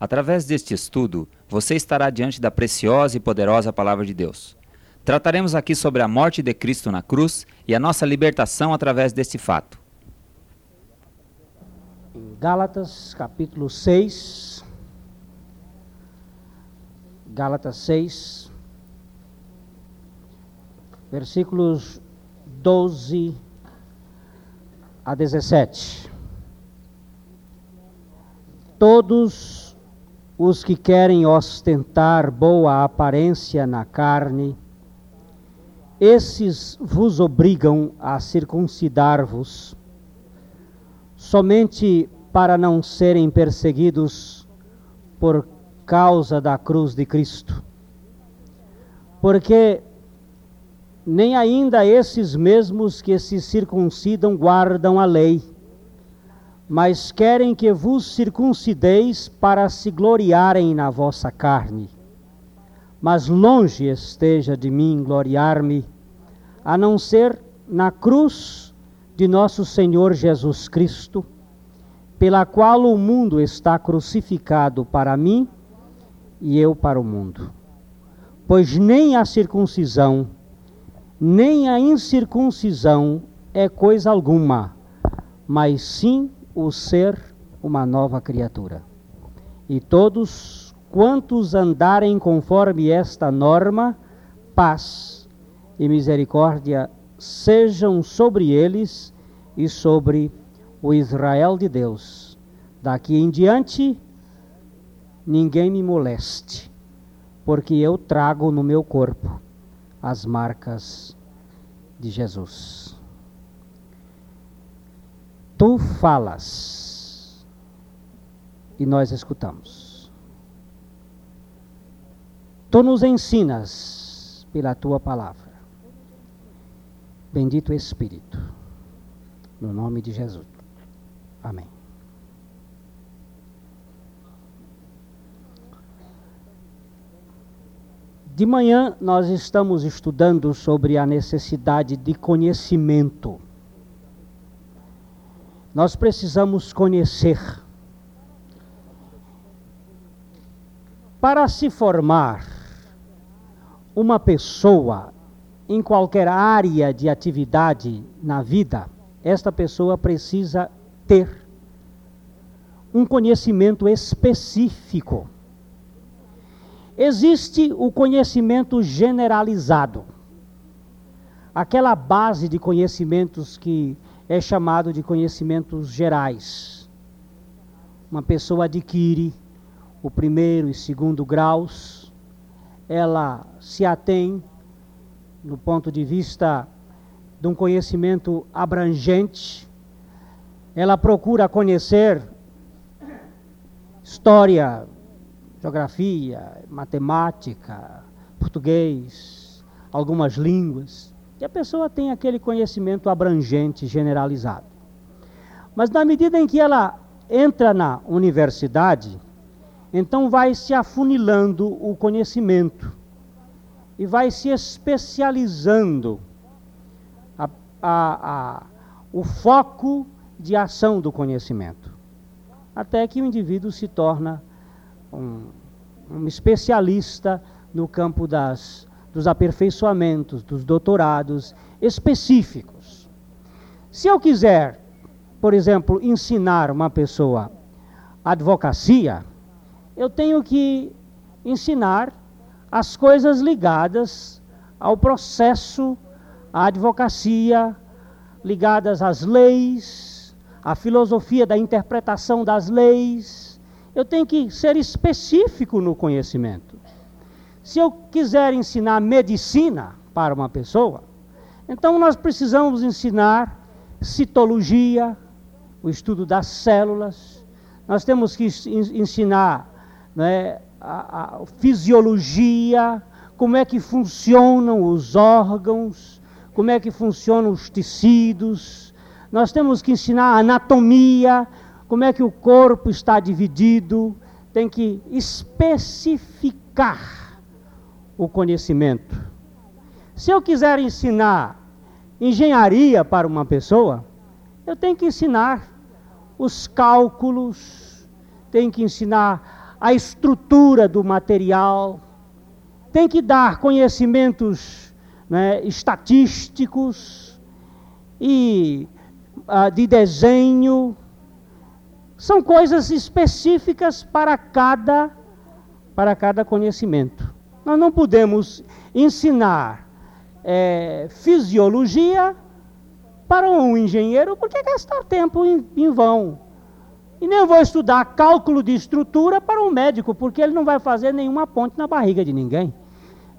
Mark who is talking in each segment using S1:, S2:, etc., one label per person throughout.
S1: Através deste estudo, você estará diante da preciosa e poderosa Palavra de Deus. Trataremos aqui sobre a morte de Cristo na cruz e a nossa libertação através deste fato.
S2: Em Gálatas, capítulo 6. Gálatas 6, versículos 12 a 17. Todos os que querem ostentar boa aparência na carne, esses vos obrigam a circuncidar-vos, somente para não serem perseguidos por causa da cruz de Cristo. Porque nem ainda esses mesmos que se circuncidam guardam a lei mas querem que vos circuncideis para se gloriarem na vossa carne. Mas longe esteja de mim gloriar-me, a não ser na cruz de nosso Senhor Jesus Cristo, pela qual o mundo está crucificado para mim e eu para o mundo. Pois nem a circuncisão, nem a incircuncisão é coisa alguma, mas sim o ser uma nova criatura. E todos quantos andarem conforme esta norma, paz e misericórdia sejam sobre eles e sobre o Israel de Deus. Daqui em diante, ninguém me moleste, porque eu trago no meu corpo as marcas de Jesus tu falas e nós escutamos. Tu nos ensinas pela tua palavra. Bendito Espírito, no nome de Jesus. Amém. De manhã nós estamos estudando sobre a necessidade de conhecimento nós precisamos conhecer. Para se formar uma pessoa em qualquer área de atividade na vida, esta pessoa precisa ter um conhecimento específico. Existe o conhecimento generalizado, aquela base de conhecimentos que é chamado de conhecimentos gerais. Uma pessoa adquire o primeiro e segundo graus, ela se atém, no ponto de vista de um conhecimento abrangente, ela procura conhecer história, geografia, matemática, português, algumas línguas. E a pessoa tem aquele conhecimento abrangente, generalizado. Mas na medida em que ela entra na universidade, então vai se afunilando o conhecimento e vai se especializando a, a, a, o foco de ação do conhecimento, até que o indivíduo se torna um, um especialista no campo das dos aperfeiçoamentos, dos doutorados específicos. Se eu quiser, por exemplo, ensinar uma pessoa advocacia, eu tenho que ensinar as coisas ligadas ao processo, à advocacia, ligadas às leis, à filosofia da interpretação das leis. Eu tenho que ser específico no conhecimento. Se eu quiser ensinar medicina para uma pessoa, então nós precisamos ensinar citologia, o estudo das células, nós temos que ensinar né, a, a fisiologia, como é que funcionam os órgãos, como é que funcionam os tecidos, nós temos que ensinar anatomia, como é que o corpo está dividido, tem que especificar o conhecimento. Se eu quiser ensinar engenharia para uma pessoa, eu tenho que ensinar os cálculos, tenho que ensinar a estrutura do material, tem que dar conhecimentos né, estatísticos e uh, de desenho. São coisas específicas para cada, para cada conhecimento. Nós não podemos ensinar é, fisiologia para um engenheiro, porque é gastar tempo em, em vão. E nem vou estudar cálculo de estrutura para um médico, porque ele não vai fazer nenhuma ponte na barriga de ninguém.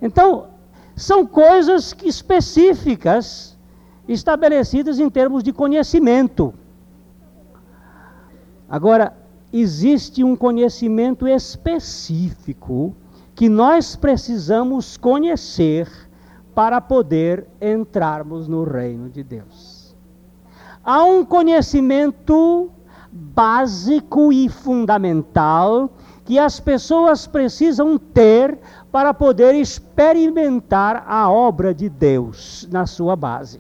S2: Então, são coisas específicas estabelecidas em termos de conhecimento. Agora, existe um conhecimento específico que nós precisamos conhecer para poder entrarmos no reino de Deus. Há um conhecimento básico e fundamental que as pessoas precisam ter para poder experimentar a obra de Deus na sua base.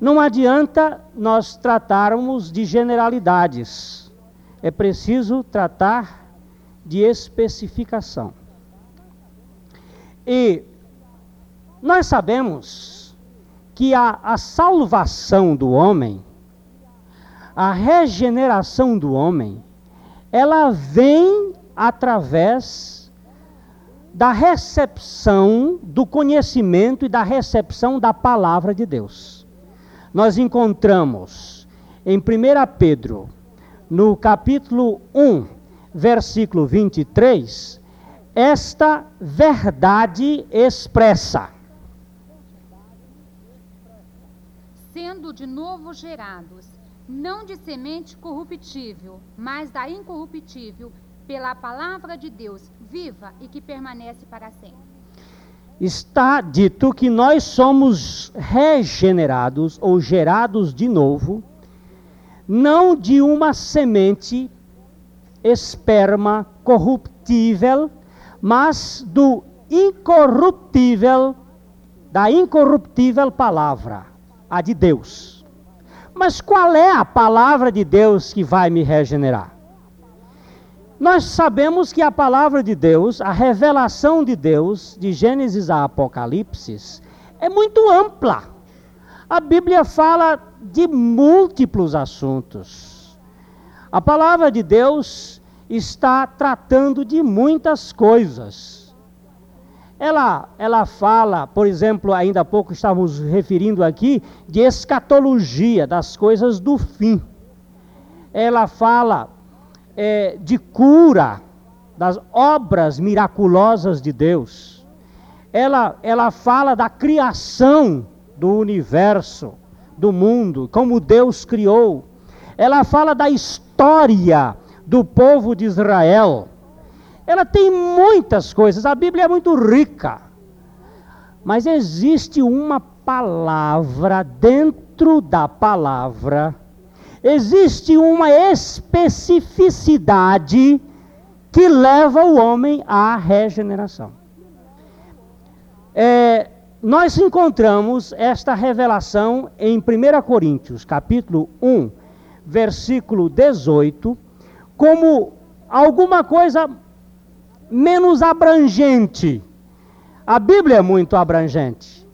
S2: Não adianta nós tratarmos de generalidades, é preciso tratar de especificação. E nós sabemos que a, a salvação do homem a regeneração do homem, ela vem através da recepção do conhecimento e da recepção da palavra de Deus. Nós encontramos em 1 Pedro, no capítulo 1, versículo 23, esta verdade expressa.
S3: Sendo de novo gerados não de semente corruptível, mas da incorruptível, pela palavra de Deus, viva e que permanece para sempre.
S2: Está dito que nós somos regenerados ou gerados de novo, não de uma semente esperma corruptível, mas do incorruptível, da incorruptível palavra, a de Deus. Mas qual é a palavra de Deus que vai me regenerar? Nós sabemos que a palavra de Deus, a revelação de Deus, de Gênesis a Apocalipse, é muito ampla. A Bíblia fala de múltiplos assuntos. A palavra de Deus está tratando de muitas coisas. Ela, ela fala, por exemplo, ainda há pouco estávamos referindo aqui, de escatologia, das coisas do fim. Ela fala é, de cura, das obras miraculosas de Deus. Ela, ela fala da criação do universo, do mundo, como Deus criou. Ela fala da história do povo de Israel ela tem muitas coisas, a Bíblia é muito rica. Mas existe uma palavra dentro da palavra, existe uma especificidade que leva o homem à regeneração. É, nós encontramos esta revelação em 1 Coríntios, capítulo 1, versículo 18, como alguma coisa menos abrangente. A Bíblia é muito abrangente.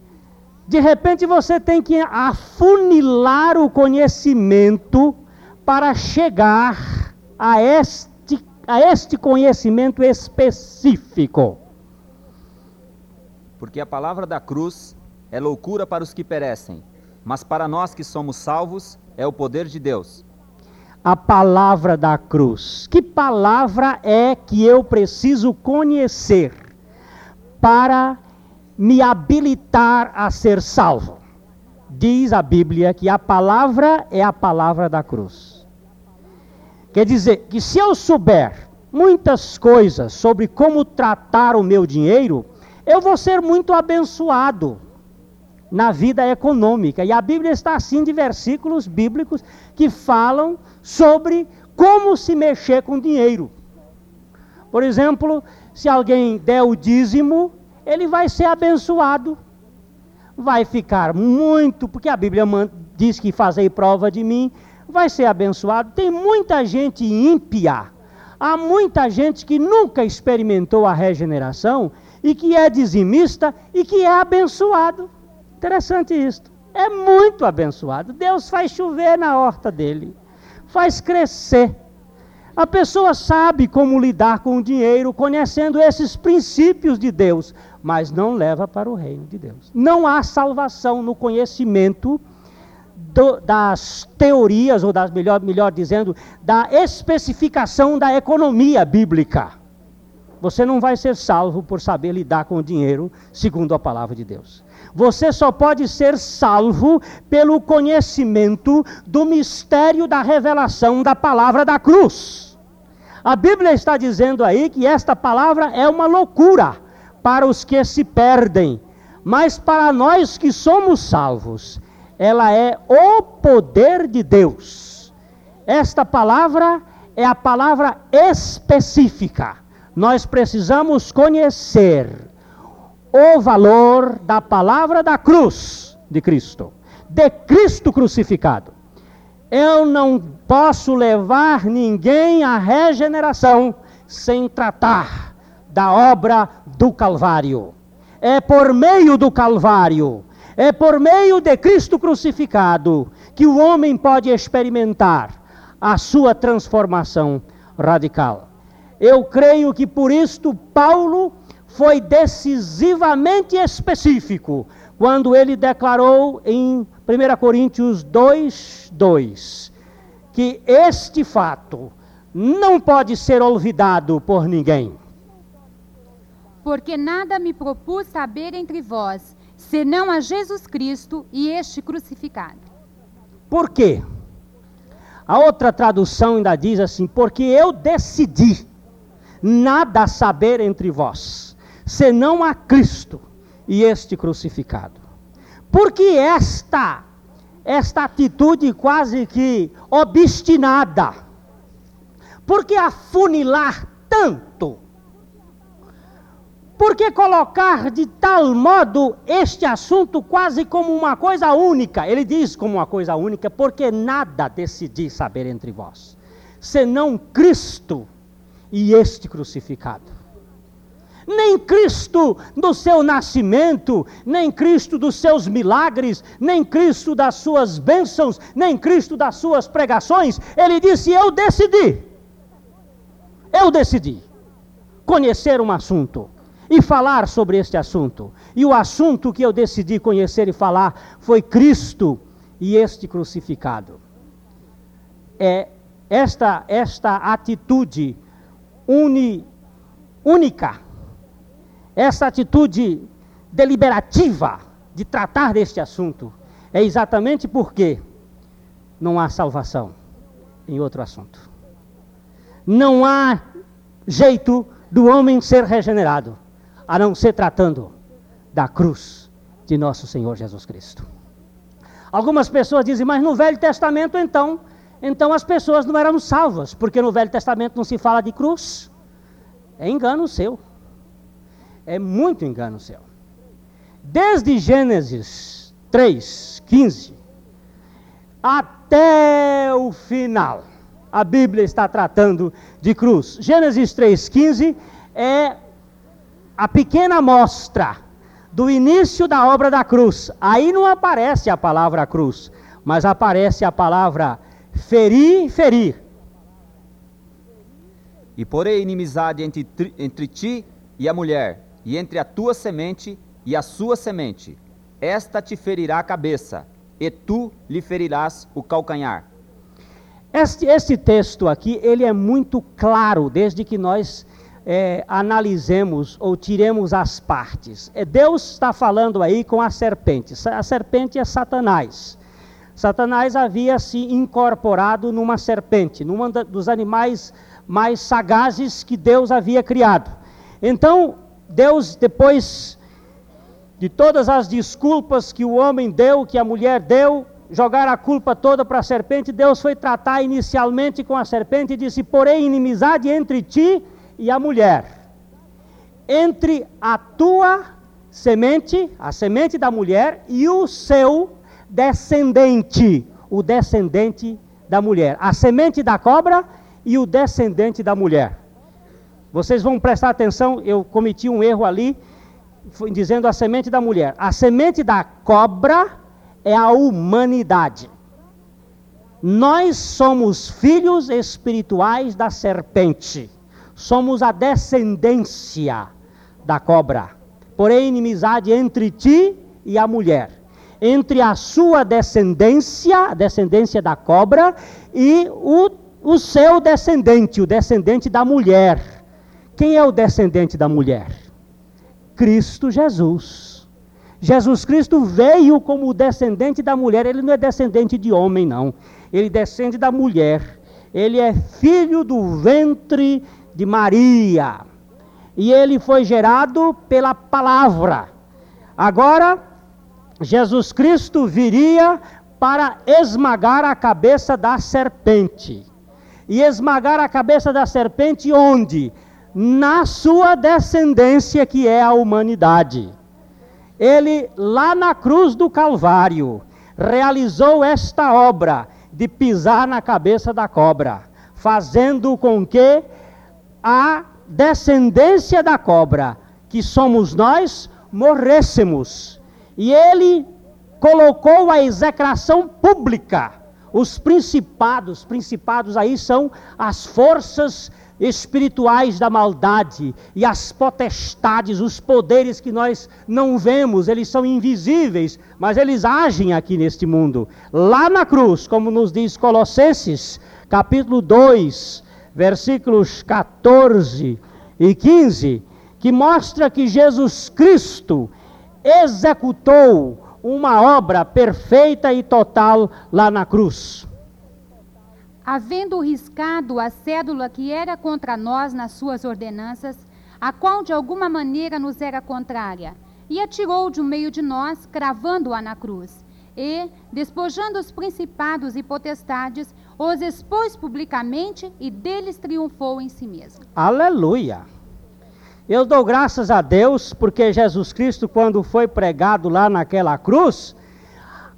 S2: De repente você tem que afunilar o conhecimento para chegar a este, a este conhecimento específico.
S1: Porque a palavra da cruz é loucura para os que perecem, mas para nós que somos salvos é o poder de Deus
S2: a palavra da cruz. Que palavra é que eu preciso conhecer para me habilitar a ser salvo? Diz a Bíblia que a palavra é a palavra da cruz. Quer dizer que se eu souber muitas coisas sobre como tratar o meu dinheiro, eu vou ser muito abençoado na vida econômica. E a Bíblia está assim de versículos bíblicos que falam sobre como se mexer com dinheiro. Por exemplo, se alguém der o dízimo, ele vai ser abençoado. Vai ficar muito, porque a Bíblia diz que fazei prova de mim, vai ser abençoado. Tem muita gente ímpia, Há muita gente que nunca experimentou a regeneração e que é dizimista e que é abençoado. Interessante isso. É muito abençoado. Deus faz chover na horta dele, faz crescer. A pessoa sabe como lidar com o dinheiro, conhecendo esses princípios de Deus, mas não leva para o reino de Deus. Não há salvação no conhecimento do, das teorias, ou das, melhor, melhor dizendo, da especificação da economia bíblica. Você não vai ser salvo por saber lidar com o dinheiro, segundo a palavra de Deus. Você só pode ser salvo pelo conhecimento do mistério da revelação da palavra da cruz. A Bíblia está dizendo aí que esta palavra é uma loucura para os que se perdem, mas para nós que somos salvos, ela é o poder de Deus. Esta palavra é a palavra específica. Nós precisamos conhecer o valor da palavra da cruz de Cristo, de Cristo crucificado. Eu não posso levar ninguém à regeneração sem tratar da obra do Calvário. É por meio do Calvário é por meio de Cristo crucificado que o homem pode experimentar a sua transformação radical. Eu creio que por isto Paulo foi decisivamente específico quando ele declarou em 1 Coríntios 2, 2 que este fato não pode ser olvidado por ninguém.
S3: Porque nada me propus saber entre vós, senão a Jesus Cristo e este crucificado.
S2: Por quê? A outra tradução ainda diz assim: porque eu decidi nada saber entre vós, senão a Cristo e este crucificado. Porque esta esta atitude quase que obstinada, porque afunilar tanto por que colocar de tal modo este assunto quase como uma coisa única? Ele diz como uma coisa única, porque nada decidi saber entre vós, senão Cristo e este crucificado. Nem Cristo do seu nascimento, nem Cristo dos seus milagres, nem Cristo das suas bênçãos, nem Cristo das suas pregações. Ele disse: Eu decidi. Eu decidi conhecer um assunto e falar sobre este assunto. E o assunto que eu decidi conhecer e falar foi Cristo e este crucificado. É esta, esta atitude uni, única, essa atitude deliberativa de tratar deste assunto, é exatamente porque não há salvação em outro assunto. Não há jeito do homem ser regenerado a não ser tratando da cruz de nosso Senhor Jesus Cristo. Algumas pessoas dizem, mas no Velho Testamento então, então as pessoas não eram salvas, porque no Velho Testamento não se fala de cruz. É engano seu. É muito engano seu. Desde Gênesis 3, 15, até o final, a Bíblia está tratando de cruz. Gênesis 3, 15 é a pequena amostra do início da obra da cruz. Aí não aparece a palavra cruz, mas aparece a palavra ferir, ferir.
S1: E porei inimizade entre, entre ti e a mulher, e entre a tua semente e a sua semente. Esta te ferirá a cabeça, e tu lhe ferirás o calcanhar.
S2: Este, este texto aqui, ele é muito claro, desde que nós é, analisemos ou tiremos as partes. É, Deus está falando aí com a serpente. A serpente é Satanás. Satanás havia se incorporado numa serpente, num dos animais mais sagazes que Deus havia criado. Então, Deus, depois de todas as desculpas que o homem deu, que a mulher deu, jogar a culpa toda para a serpente, Deus foi tratar inicialmente com a serpente e disse: Porém, inimizade entre ti e a mulher, entre a tua semente, a semente da mulher, e o seu descendente, o descendente da mulher, a semente da cobra e o descendente da mulher. Vocês vão prestar atenção, eu cometi um erro ali, dizendo a semente da mulher. A semente da cobra é a humanidade. Nós somos filhos espirituais da serpente. Somos a descendência da cobra. Porém, inimizade entre ti e a mulher. Entre a sua descendência, a descendência da cobra, e o, o seu descendente, o descendente da mulher. Quem é o descendente da mulher? Cristo Jesus. Jesus Cristo veio como descendente da mulher, ele não é descendente de homem, não. Ele descende da mulher. Ele é filho do ventre de Maria. E ele foi gerado pela palavra. Agora, Jesus Cristo viria para esmagar a cabeça da serpente. E esmagar a cabeça da serpente onde? na sua descendência, que é a humanidade. Ele, lá na cruz do Calvário, realizou esta obra de pisar na cabeça da cobra, fazendo com que a descendência da cobra, que somos nós, morrêssemos. E ele colocou a execração pública. Os principados, principados aí são as forças espirituais da maldade e as potestades, os poderes que nós não vemos, eles são invisíveis, mas eles agem aqui neste mundo. Lá na cruz, como nos diz Colossenses, capítulo 2, versículos 14 e 15, que mostra que Jesus Cristo executou uma obra perfeita e total lá na cruz
S3: havendo riscado a cédula que era contra nós nas suas ordenanças, a qual de alguma maneira nos era contrária, e atirou de um meio de nós, cravando-a na cruz. E, despojando os principados e potestades, os expôs publicamente e deles triunfou em si mesmo.
S2: Aleluia! Eu dou graças a Deus porque Jesus Cristo, quando foi pregado lá naquela cruz,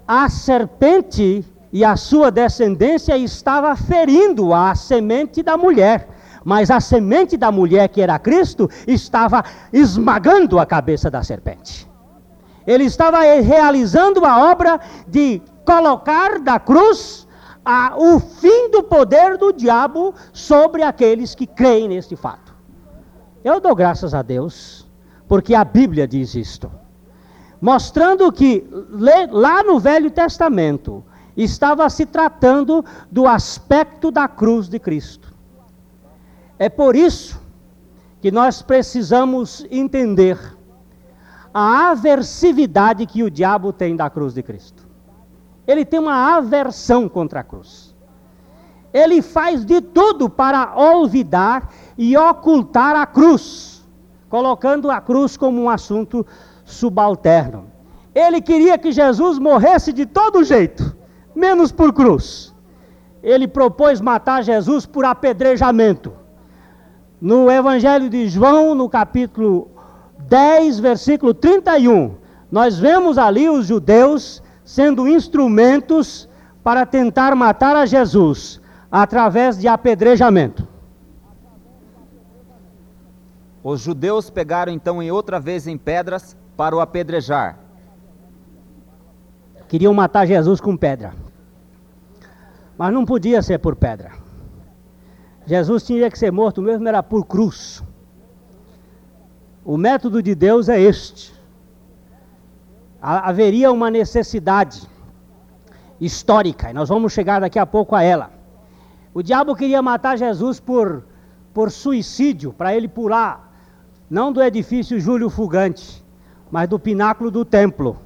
S2: a serpente e a sua descendência estava ferindo a semente da mulher. Mas a semente da mulher, que era Cristo, estava esmagando a cabeça da serpente. Ele estava realizando a obra de colocar da cruz a, o fim do poder do diabo sobre aqueles que creem neste fato. Eu dou graças a Deus, porque a Bíblia diz isto, mostrando que lá no Velho Testamento, estava se tratando do aspecto da cruz de Cristo. É por isso que nós precisamos entender a aversividade que o diabo tem da cruz de Cristo. Ele tem uma aversão contra a cruz. Ele faz de tudo para olvidar e ocultar a cruz, colocando a cruz como um assunto subalterno. Ele queria que Jesus morresse de todo jeito menos por cruz. Ele propôs matar Jesus por apedrejamento. No Evangelho de João, no capítulo 10, versículo 31, nós vemos ali os judeus sendo instrumentos para tentar matar a Jesus através de apedrejamento.
S1: Os judeus pegaram então em outra vez em pedras para o apedrejar.
S2: Queriam matar Jesus com pedra. Mas não podia ser por pedra. Jesus tinha que ser morto mesmo, era por cruz. O método de Deus é este. Haveria uma necessidade histórica, e nós vamos chegar daqui a pouco a ela. O diabo queria matar Jesus por, por suicídio, para ele pular, não do edifício Júlio Fugante, mas do pináculo do templo.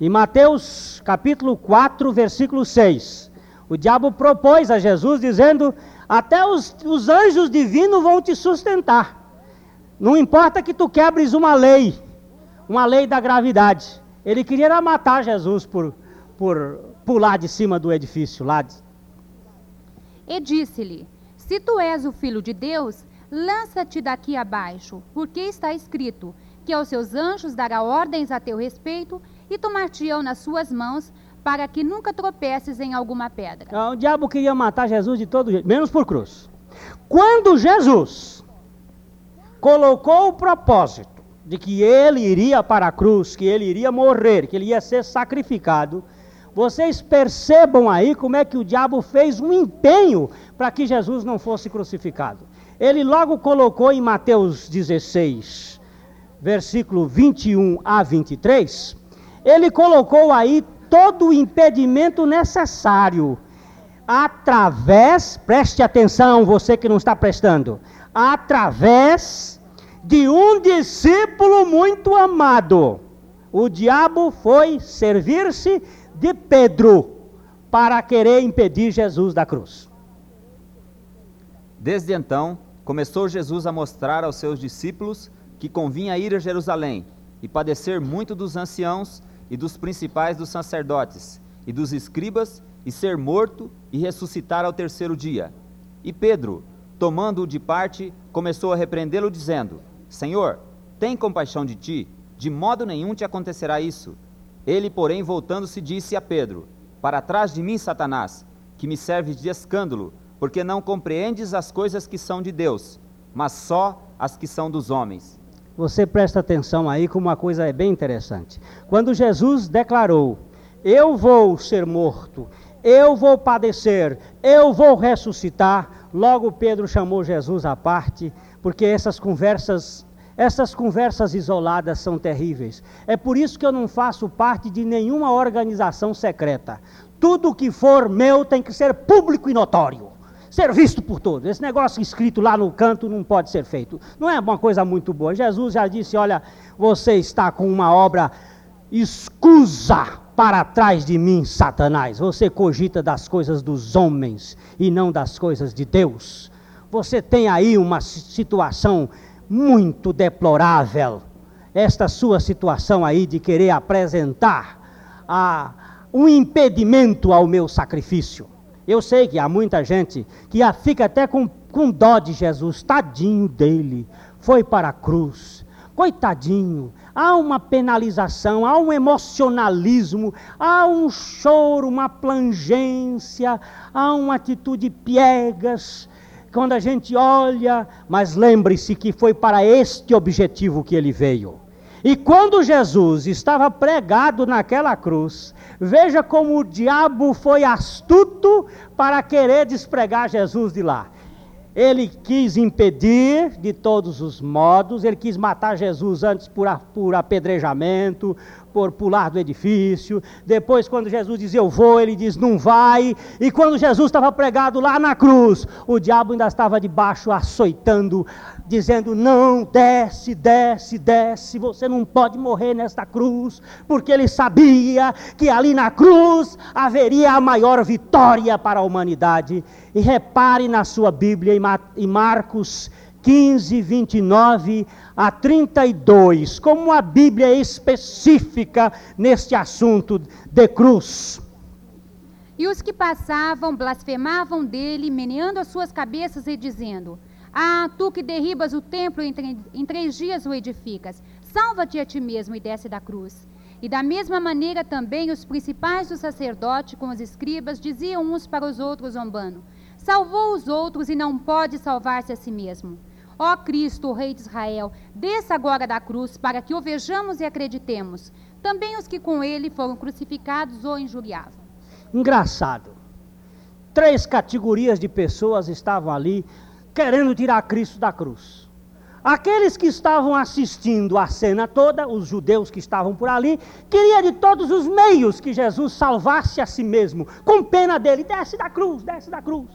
S2: Em Mateus capítulo 4, versículo 6, o diabo propôs a Jesus, dizendo: Até os, os anjos divinos vão te sustentar. Não importa que tu quebres uma lei, uma lei da gravidade. Ele queria matar Jesus por, por pular de cima do edifício lá.
S3: E disse-lhe: Se tu és o filho de Deus, lança-te daqui abaixo, porque está escrito que aos seus anjos dará ordens a teu respeito e tomar-te-ão nas suas mãos para que nunca tropeces em alguma pedra.
S2: Ah, o diabo queria matar Jesus de todo jeito, menos por cruz. Quando Jesus colocou o propósito de que ele iria para a cruz, que ele iria morrer, que ele ia ser sacrificado, vocês percebam aí como é que o diabo fez um empenho para que Jesus não fosse crucificado. Ele logo colocou em Mateus 16, versículo 21 a 23, ele colocou aí todo o impedimento necessário através, preste atenção, você que não está prestando, através de um discípulo muito amado. O diabo foi servir-se de Pedro para querer impedir Jesus da cruz.
S1: Desde então, começou Jesus a mostrar aos seus discípulos que convinha ir a Jerusalém e padecer muito dos anciãos e dos principais dos sacerdotes e dos escribas e ser morto e ressuscitar ao terceiro dia. E Pedro, tomando-o de parte, começou a repreendê-lo, dizendo: Senhor, tem compaixão de ti, de modo nenhum te acontecerá isso. Ele, porém, voltando-se, disse a Pedro: Para trás de mim, Satanás, que me serves de escândalo, porque não compreendes as coisas que são de Deus, mas só as que são dos homens.
S2: Você presta atenção aí como uma coisa é bem interessante. Quando Jesus declarou: Eu vou ser morto, eu vou padecer, eu vou ressuscitar. Logo Pedro chamou Jesus à parte, porque essas conversas, essas conversas isoladas são terríveis. É por isso que eu não faço parte de nenhuma organização secreta. Tudo que for meu tem que ser público e notório. Ser visto por todos. Esse negócio escrito lá no canto não pode ser feito. Não é uma coisa muito boa. Jesus já disse: Olha, você está com uma obra escusa para trás de mim, Satanás. Você cogita das coisas dos homens e não das coisas de Deus. Você tem aí uma situação muito deplorável. Esta sua situação aí de querer apresentar a, um impedimento ao meu sacrifício. Eu sei que há muita gente que fica até com, com dó de Jesus, tadinho dele, foi para a cruz, coitadinho, há uma penalização, há um emocionalismo, há um choro, uma plangência, há uma atitude piegas. Quando a gente olha, mas lembre-se que foi para este objetivo que ele veio. E quando Jesus estava pregado naquela cruz, veja como o diabo foi astuto para querer despregar Jesus de lá. Ele quis impedir de todos os modos, ele quis matar Jesus antes por, por apedrejamento, por pular do edifício. Depois, quando Jesus diz eu vou, ele diz não vai. E quando Jesus estava pregado lá na cruz, o diabo ainda estava debaixo açoitando, dizendo: Não, desce, desce, desce, você não pode morrer nesta cruz, porque ele sabia que ali na cruz haveria a maior vitória para a humanidade. E repare na sua Bíblia, em Marcos 15, 29 a 32, como a Bíblia é específica neste assunto de cruz.
S3: E os que passavam blasfemavam dele, meneando as suas cabeças e dizendo: Ah, tu que derribas o templo e em, três dias o edificas, salva-te a ti mesmo e desce da cruz. E da mesma maneira também os principais do sacerdote com os escribas diziam uns para os outros, zombando: Salvou os outros e não pode salvar-se a si mesmo. Ó Cristo, o Rei de Israel, desça agora da cruz para que o vejamos e acreditemos. Também os que com ele foram crucificados o injuriavam.
S2: Engraçado. Três categorias de pessoas estavam ali querendo tirar Cristo da cruz. Aqueles que estavam assistindo a cena toda, os judeus que estavam por ali, queriam de todos os meios que Jesus salvasse a si mesmo, com pena dele, desce da cruz, desce da cruz.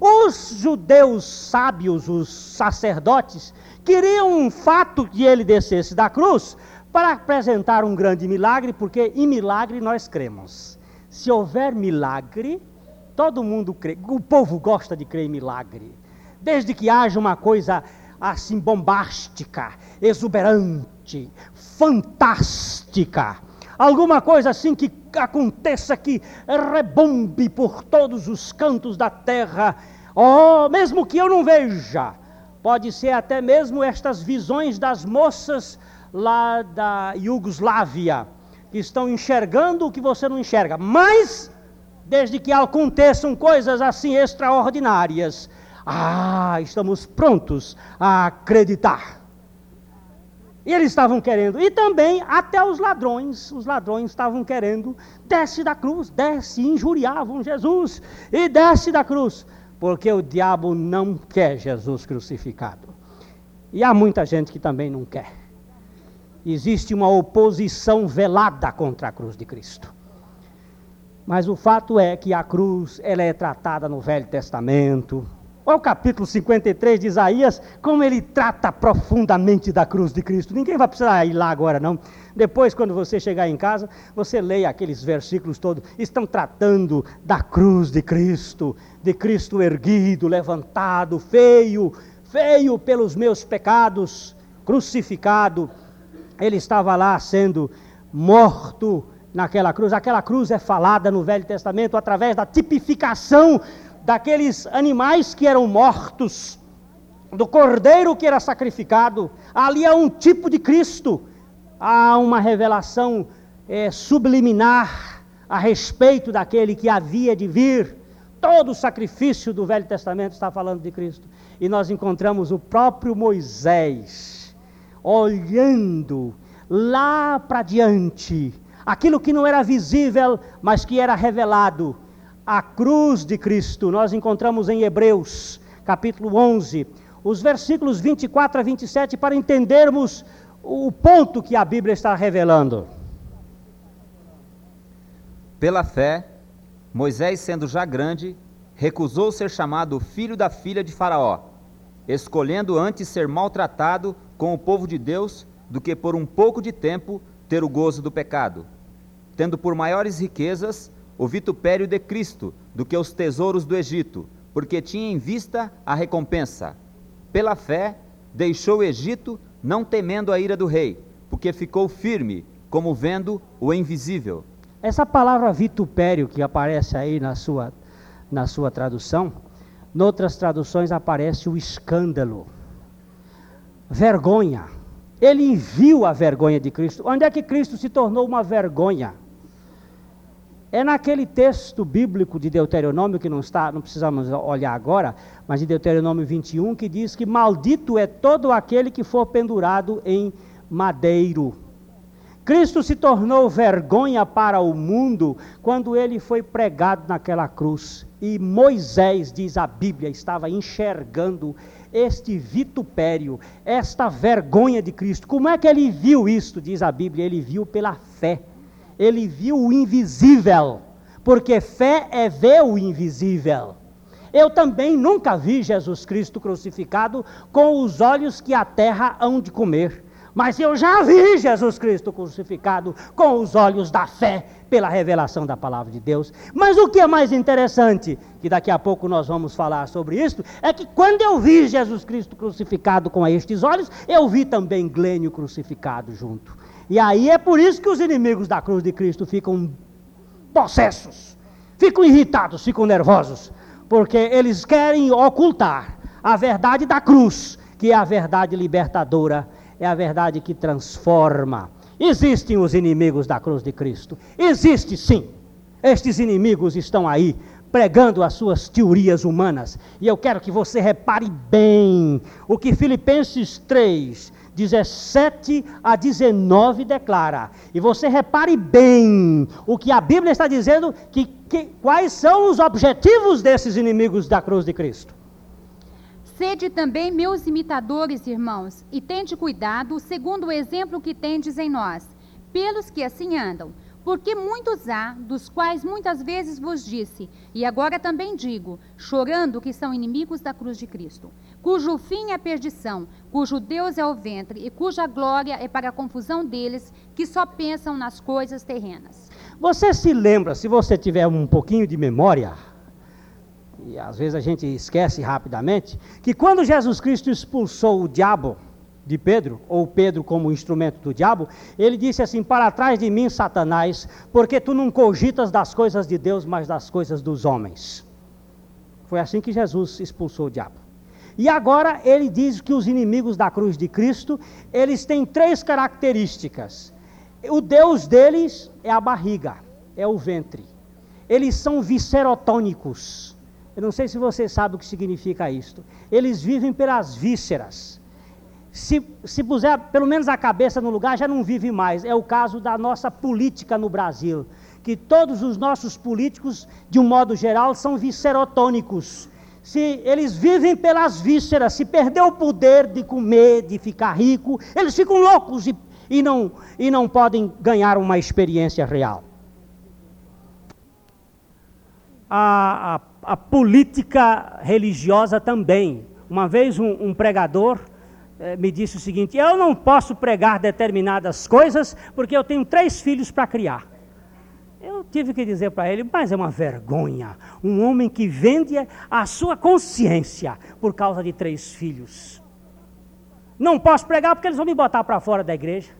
S2: Os judeus sábios, os sacerdotes, queriam um fato que ele descesse da cruz para apresentar um grande milagre, porque em milagre nós cremos. Se houver milagre, todo mundo crê. O povo gosta de crer em milagre. Desde que haja uma coisa assim bombástica, exuberante, fantástica, alguma coisa assim que aconteça que rebombe por todos os cantos da terra. Oh, mesmo que eu não veja, pode ser até mesmo estas visões das moças lá da Iugoslávia, que estão enxergando o que você não enxerga, mas, desde que aconteçam coisas assim extraordinárias, Ah, estamos prontos a acreditar. E eles estavam querendo, e também até os ladrões, os ladrões estavam querendo, desce da cruz, desce, injuriavam Jesus, e desce da cruz, porque o diabo não quer Jesus crucificado. E há muita gente que também não quer. Existe uma oposição velada contra a cruz de Cristo. Mas o fato é que a cruz ela é tratada no Velho Testamento, Olha o capítulo 53 de Isaías, como ele trata profundamente da cruz de Cristo. Ninguém vai precisar ir lá agora, não. Depois, quando você chegar em casa, você leia aqueles versículos todos. Estão tratando da cruz de Cristo, de Cristo erguido, levantado, feio, feio pelos meus pecados, crucificado. Ele estava lá sendo morto naquela cruz. Aquela cruz é falada no Velho Testamento através da tipificação daqueles animais que eram mortos, do cordeiro que era sacrificado. Ali há um tipo de Cristo, há uma revelação é, subliminar a respeito daquele que havia de vir. Todo o sacrifício do Velho Testamento está falando de Cristo. E nós encontramos o próprio Moisés olhando lá para diante, aquilo que não era visível, mas que era revelado a cruz de Cristo. Nós encontramos em Hebreus, capítulo 11, os versículos 24 a 27, para entendermos o ponto que a Bíblia está revelando.
S1: Pela fé, Moisés, sendo já grande, recusou ser chamado filho da filha de Faraó, escolhendo antes ser maltratado com o povo de Deus do que por um pouco de tempo ter o gozo do pecado, tendo por maiores riquezas o vitupério de Cristo do que os tesouros do Egito, porque tinha em vista a recompensa. Pela fé, deixou o Egito, não temendo a ira do rei, porque ficou firme, como vendo o invisível.
S2: Essa palavra vitupério que aparece aí na sua, na sua tradução, noutras traduções aparece o escândalo, vergonha. Ele viu a vergonha de Cristo. Onde é que Cristo se tornou uma vergonha? É naquele texto bíblico de Deuteronômio, que não está, não precisamos olhar agora, mas de Deuteronômio 21, que diz que maldito é todo aquele que for pendurado em madeiro. Cristo se tornou vergonha para o mundo quando ele foi pregado naquela cruz. E Moisés, diz a Bíblia, estava enxergando este vitupério, esta vergonha de Cristo. Como é que ele viu isto? Diz a Bíblia, ele viu pela fé ele viu o invisível, porque fé é ver o invisível. Eu também nunca vi Jesus Cristo crucificado com os olhos que a terra hão de comer. Mas eu já vi Jesus Cristo crucificado com os olhos da fé, pela revelação da palavra de Deus. Mas o que é mais interessante, que daqui a pouco nós vamos falar sobre isso, é que quando eu vi Jesus Cristo crucificado com estes olhos, eu vi também Glênio crucificado junto. E aí é por isso que os inimigos da cruz de Cristo ficam possessos, ficam irritados, ficam nervosos, porque eles querem ocultar a verdade da cruz, que é a verdade libertadora, é a verdade que transforma. Existem os inimigos da cruz de Cristo, existe sim. Estes inimigos estão aí pregando as suas teorias humanas. E eu quero que você repare bem o que Filipenses 3 17 a 19 declara. E você repare bem o que a Bíblia está dizendo, que, que, quais são os objetivos desses inimigos da cruz de Cristo.
S3: Sede também meus imitadores, irmãos, e tende cuidado, segundo o exemplo que tendes em nós, pelos que assim andam. Porque muitos há, dos quais muitas vezes vos disse, e agora também digo, chorando que são inimigos da cruz de Cristo cujo fim é perdição, cujo Deus é o ventre e cuja glória é para a confusão deles que só pensam nas coisas terrenas.
S2: Você se lembra, se você tiver um pouquinho de memória, e às vezes a gente esquece rapidamente, que quando Jesus Cristo expulsou o diabo de Pedro, ou Pedro como instrumento do diabo, ele disse assim: Para trás de mim, Satanás, porque tu não cogitas das coisas de Deus, mas das coisas dos homens. Foi assim que Jesus expulsou o diabo. E agora ele diz que os inimigos da cruz de Cristo, eles têm três características. O Deus deles é a barriga, é o ventre. Eles são viscerotônicos. Eu não sei se você sabe o que significa isto. Eles vivem pelas vísceras. Se, se puser pelo menos a cabeça no lugar, já não vive mais. É o caso da nossa política no Brasil. Que todos os nossos políticos, de um modo geral, são viscerotônicos. Se eles vivem pelas vísceras, se perder o poder de comer, de ficar rico, eles ficam loucos e, e, não, e não podem ganhar uma experiência real. A, a a política religiosa também. Uma vez um, um pregador me disse o seguinte: Eu não posso pregar determinadas coisas porque eu tenho três filhos para criar. Eu tive que dizer para ele, mas é uma vergonha, um homem que vende a sua consciência por causa de três filhos. Não posso pregar porque eles vão me botar para fora da igreja.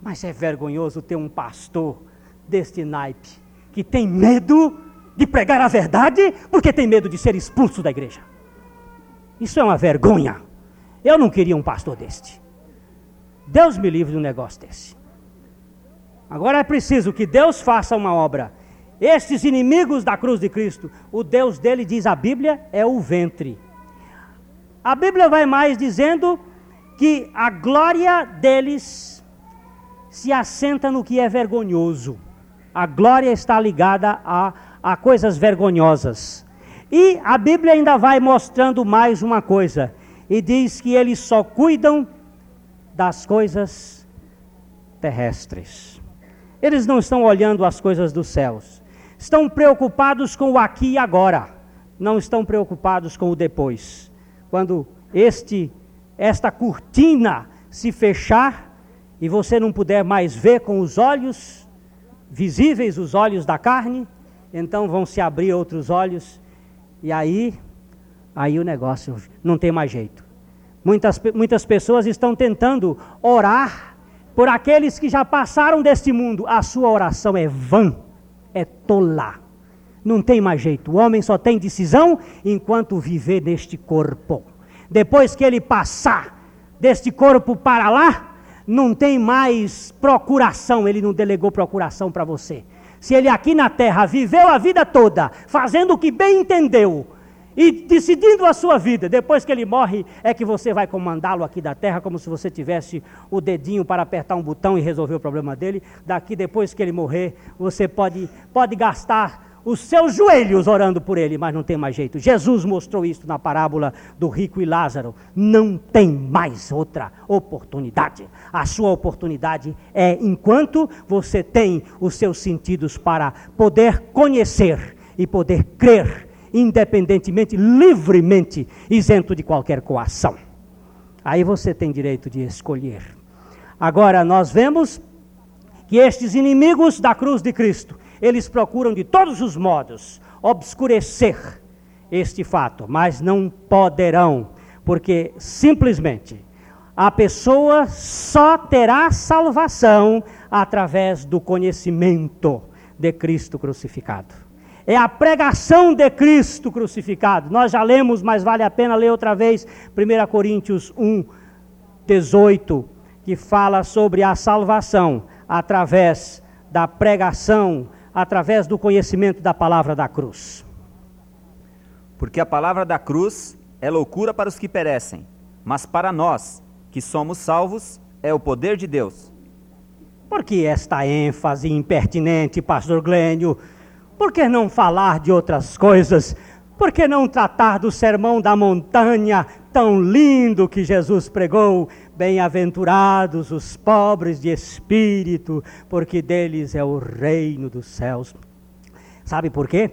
S2: Mas é vergonhoso ter um pastor deste naipe que tem medo de pregar a verdade porque tem medo de ser expulso da igreja. Isso é uma vergonha. Eu não queria um pastor deste. Deus me livre de um negócio desse. Agora é preciso que Deus faça uma obra. Estes inimigos da cruz de Cristo, o Deus dele, diz a Bíblia, é o ventre. A Bíblia vai mais dizendo que a glória deles se assenta no que é vergonhoso. A glória está ligada a a coisas vergonhosas. E a Bíblia ainda vai mostrando mais uma coisa, e diz que eles só cuidam das coisas terrestres. Eles não estão olhando as coisas dos céus. Estão preocupados com o aqui e agora. Não estão preocupados com o depois. Quando este esta cortina se fechar e você não puder mais ver com os olhos visíveis, os olhos da carne, então vão se abrir outros olhos e aí, aí o negócio não tem mais jeito. Muitas, muitas pessoas estão tentando orar por aqueles que já passaram deste mundo. A sua oração é vã, é tola. Não tem mais jeito. O homem só tem decisão enquanto viver neste corpo. Depois que ele passar deste corpo para lá, não tem mais procuração. Ele não delegou procuração para você se ele aqui na terra viveu a vida toda fazendo o que bem entendeu e decidindo a sua vida, depois que ele morre, é que você vai comandá-lo aqui da terra, como se você tivesse o dedinho para apertar um botão e resolver o problema dele. Daqui, depois que ele morrer, você pode, pode gastar os seus joelhos orando por ele, mas não tem mais jeito. Jesus mostrou isso na parábola do rico e Lázaro. Não tem mais outra oportunidade. A sua oportunidade é enquanto você tem os seus sentidos para poder conhecer e poder crer, independentemente, livremente, isento de qualquer coação. Aí você tem direito de escolher. Agora nós vemos que estes inimigos da cruz de Cristo eles procuram de todos os modos obscurecer este fato, mas não poderão, porque simplesmente a pessoa só terá salvação através do conhecimento de Cristo crucificado. É a pregação de Cristo crucificado. Nós já lemos, mas vale a pena ler outra vez 1 Coríntios 1, 18, que fala sobre a salvação através da pregação através do conhecimento da palavra da cruz.
S1: Porque a palavra da cruz é loucura para os que perecem, mas para nós, que somos salvos, é o poder de Deus.
S2: Por que esta ênfase impertinente, pastor Glênio? Por que não falar de outras coisas? Por que não tratar do sermão da montanha tão lindo que Jesus pregou? Bem-aventurados os pobres de espírito, porque deles é o reino dos céus. Sabe por quê?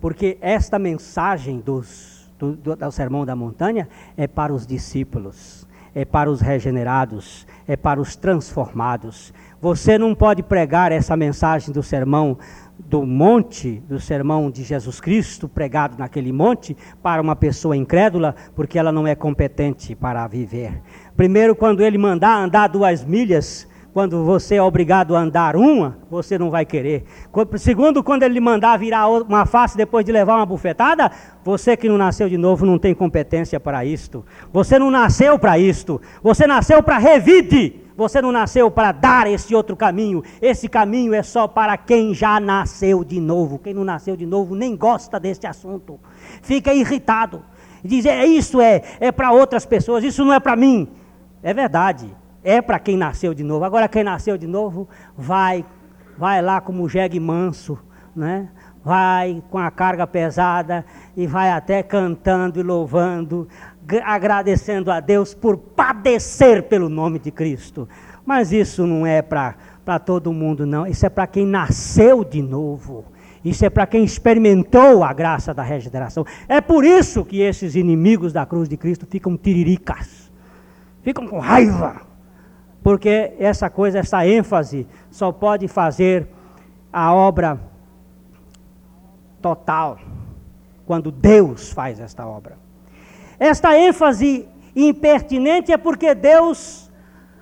S2: Porque esta mensagem dos, do, do, do Sermão da Montanha é para os discípulos, é para os regenerados, é para os transformados. Você não pode pregar essa mensagem do sermão do monte, do sermão de Jesus Cristo pregado naquele monte, para uma pessoa incrédula, porque ela não é competente para viver. Primeiro, quando ele mandar andar duas milhas, quando você é obrigado a andar uma, você não vai querer. Segundo, quando ele mandar virar uma face depois de levar uma bufetada, você que não nasceu de novo não tem competência para isto. Você não nasceu para isto. Você nasceu para revide Você não nasceu para dar esse outro caminho. Esse caminho é só para quem já nasceu de novo. Quem não nasceu de novo nem gosta desse assunto. Fica irritado. Diz: é, Isso é, é para outras pessoas, isso não é para mim. É verdade. É para quem nasceu de novo. Agora, quem nasceu de novo, vai, vai lá como jegue manso, né? vai com a carga pesada e vai até cantando e louvando, agradecendo a Deus por padecer pelo nome de Cristo. Mas isso não é para todo mundo, não. Isso é para quem nasceu de novo. Isso é para quem experimentou a graça da regeneração. É por isso que esses inimigos da cruz de Cristo ficam tiriricas, ficam com raiva. Porque essa coisa, essa ênfase, só pode fazer a obra total quando Deus faz esta obra. Esta ênfase impertinente é porque Deus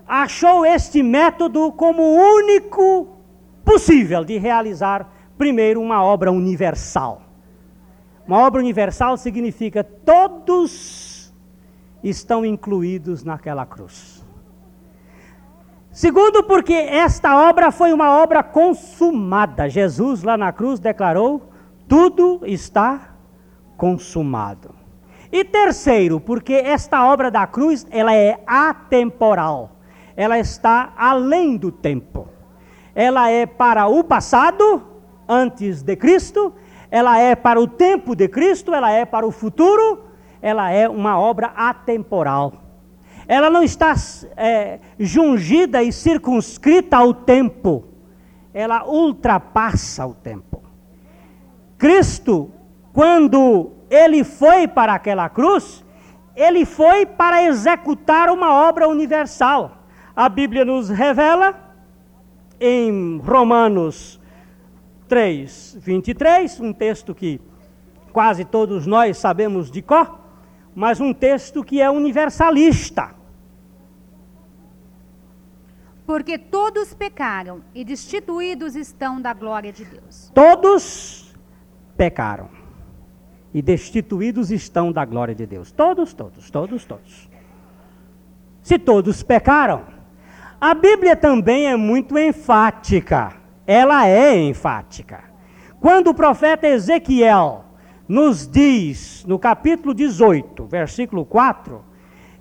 S2: achou este método como o único possível de realizar, primeiro, uma obra universal. Uma obra universal significa todos estão incluídos naquela cruz. Segundo, porque esta obra foi uma obra consumada. Jesus, lá na cruz, declarou: tudo está consumado. E terceiro, porque esta obra da cruz, ela é atemporal. Ela está além do tempo. Ela é para o passado, antes de Cristo, ela é para o tempo de Cristo, ela é para o futuro, ela é uma obra atemporal. Ela não está é, jungida e circunscrita ao tempo, ela ultrapassa o tempo. Cristo, quando ele foi para aquela cruz, ele foi para executar uma obra universal. A Bíblia nos revela em Romanos 3, 23, um texto que quase todos nós sabemos de cor, mas um texto que é universalista.
S3: Porque todos pecaram e destituídos estão da glória de Deus.
S2: Todos pecaram e destituídos estão da glória de Deus. Todos, todos, todos, todos. Se todos pecaram, a Bíblia também é muito enfática. Ela é enfática. Quando o profeta Ezequiel nos diz, no capítulo 18, versículo 4,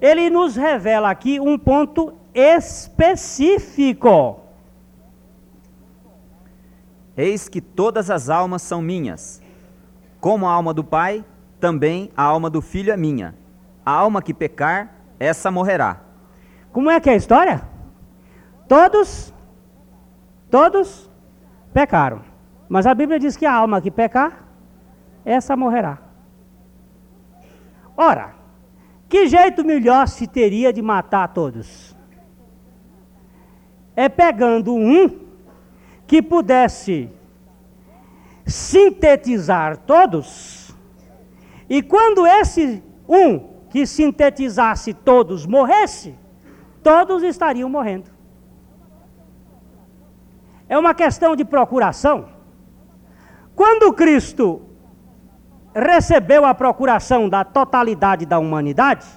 S2: ele nos revela aqui um ponto específico.
S1: Eis que todas as almas são minhas como a alma do Pai, também a alma do Filho é minha. A alma que pecar, essa morrerá.
S2: Como é que é a história? Todos, todos pecaram. Mas a Bíblia diz que a alma que pecar, essa morrerá. Ora, que jeito melhor se teria de matar todos? É pegando um que pudesse sintetizar todos, e quando esse um que sintetizasse todos morresse, todos estariam morrendo. É uma questão de procuração. Quando Cristo recebeu a procuração da totalidade da humanidade,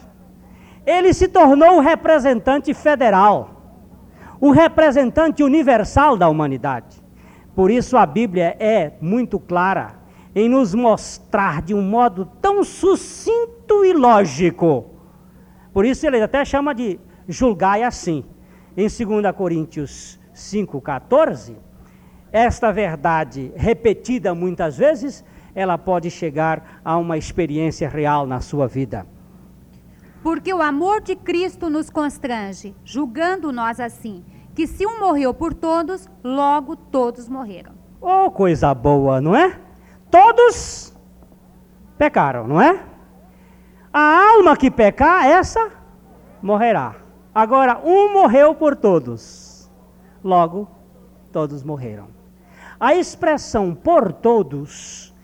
S2: ele se tornou o representante federal, o representante universal da humanidade. Por isso a Bíblia é muito clara em nos mostrar de um modo tão sucinto e lógico. Por isso ele até chama de julgai assim. Em 2 Coríntios 5,14, esta verdade repetida muitas vezes, ela pode chegar a uma experiência real na sua vida.
S3: Porque o amor de Cristo nos constrange, julgando nós assim que se um morreu por todos, logo todos morreram.
S2: Oh, coisa boa, não é? Todos pecaram, não é? A alma que pecar, essa morrerá. Agora, um morreu por todos, logo todos morreram. A expressão por todos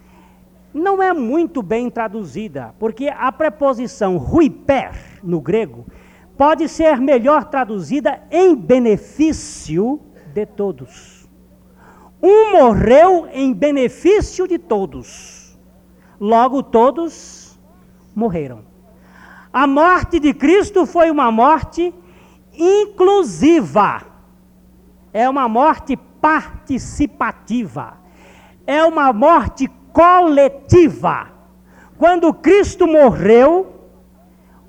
S2: não é muito bem traduzida, porque a preposição ruiper no grego pode ser melhor traduzida em benefício de todos. Um morreu em benefício de todos. Logo, todos morreram. A morte de Cristo foi uma morte inclusiva, é uma morte participativa, é uma morte coletiva. Quando Cristo morreu,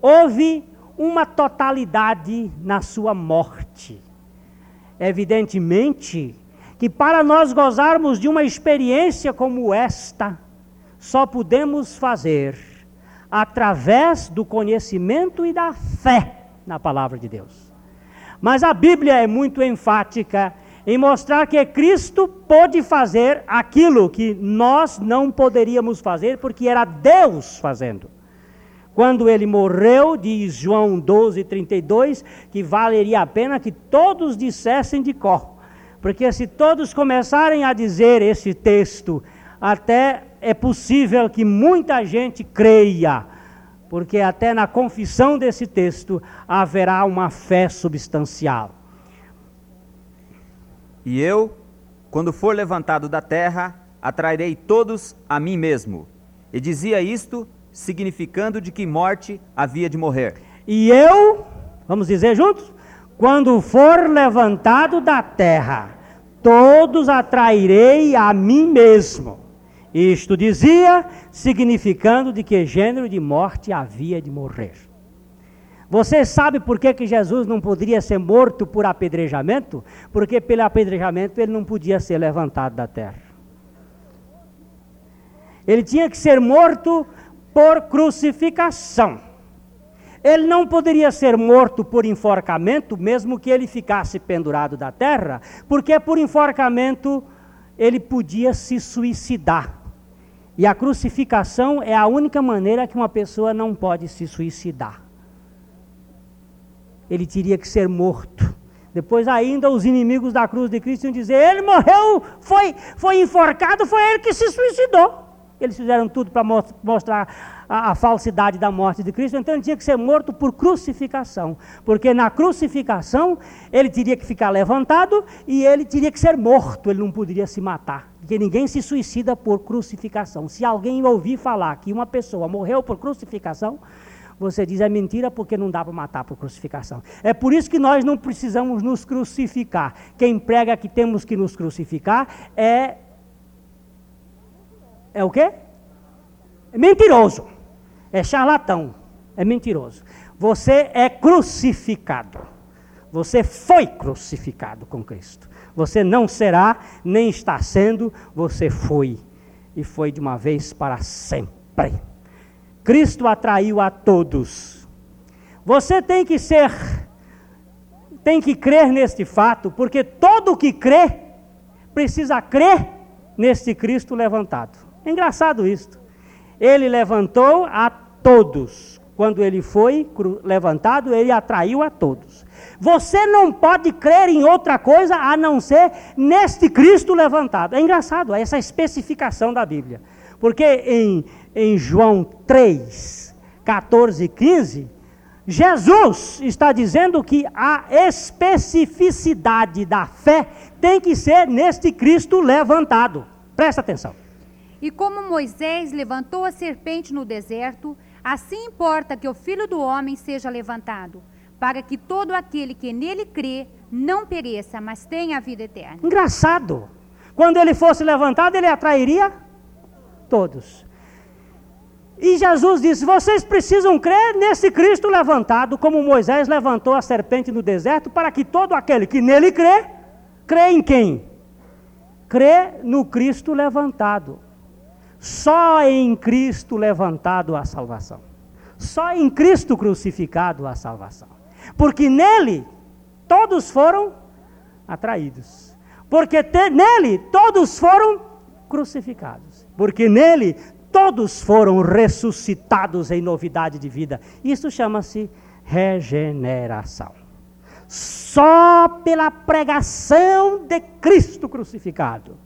S2: houve uma totalidade na sua morte. Evidentemente que para nós gozarmos de uma experiência como esta, só podemos fazer através do conhecimento e da fé na palavra de Deus. Mas a Bíblia é muito enfática em mostrar que Cristo pôde fazer aquilo que nós não poderíamos fazer, porque era Deus fazendo. Quando ele morreu, diz João 12, 32, que valeria a pena que todos dissessem de cor. Porque se todos começarem a dizer esse texto, até é possível que muita gente creia, porque até na confissão desse texto haverá uma fé substancial.
S1: E eu, quando for levantado da terra, atrairei todos a mim mesmo. E dizia isto, significando de que morte havia de morrer.
S2: E eu, vamos dizer juntos? Quando for levantado da terra, todos atrairei a mim mesmo. Isto dizia, significando de que gênero de morte havia de morrer. Você sabe por que, que Jesus não poderia ser morto por apedrejamento? Porque pelo apedrejamento ele não podia ser levantado da terra. Ele tinha que ser morto por crucificação. Ele não poderia ser morto por enforcamento, mesmo que ele ficasse pendurado da terra, porque por enforcamento ele podia se suicidar. E a crucificação é a única maneira que uma pessoa não pode se suicidar. Ele teria que ser morto. Depois ainda os inimigos da cruz de Cristo iam dizer, ele morreu, foi, foi enforcado, foi ele que se suicidou. Eles fizeram tudo para mostrar a, a, falsidade da morte de Cristo, então ele tinha que ser morto por crucificação. Porque na crucificação ele teria que ficar levantado e ele teria que ser morto, ele não poderia se matar. Porque ninguém se suicida por crucificação. Se alguém ouvir falar que uma pessoa morreu por crucificação, você diz é mentira porque não dá para matar por crucificação. É por isso que nós não precisamos nos crucificar. Quem prega que temos que nos crucificar é. É o quê? É mentiroso. É charlatão. É mentiroso. Você é crucificado. Você foi crucificado com Cristo. Você não será, nem está sendo, você foi. E foi de uma vez para sempre. Cristo atraiu a todos. Você tem que ser, tem que crer neste fato, porque todo que crê, precisa crer neste Cristo levantado. É engraçado isto. Ele levantou a todos. Quando ele foi levantado, ele atraiu a todos. Você não pode crer em outra coisa a não ser neste Cristo levantado. É engraçado essa especificação da Bíblia. Porque em, em João 3, 14 e 15, Jesus está dizendo que a especificidade da fé tem que ser neste Cristo levantado. Presta atenção.
S3: E como Moisés levantou a serpente no deserto, assim importa que o filho do homem seja levantado para que todo aquele que nele crê não pereça, mas tenha a vida eterna.
S2: Engraçado. Quando ele fosse levantado, ele atrairia todos. E Jesus disse: Vocês precisam crer nesse Cristo levantado, como Moisés levantou a serpente no deserto, para que todo aquele que nele crê, crê em quem? Crê no Cristo levantado. Só em Cristo levantado a salvação. Só em Cristo crucificado a salvação. Porque nele todos foram atraídos. Porque te, nele todos foram crucificados. Porque nele todos foram ressuscitados em novidade de vida. Isso chama-se regeneração. Só pela pregação de Cristo crucificado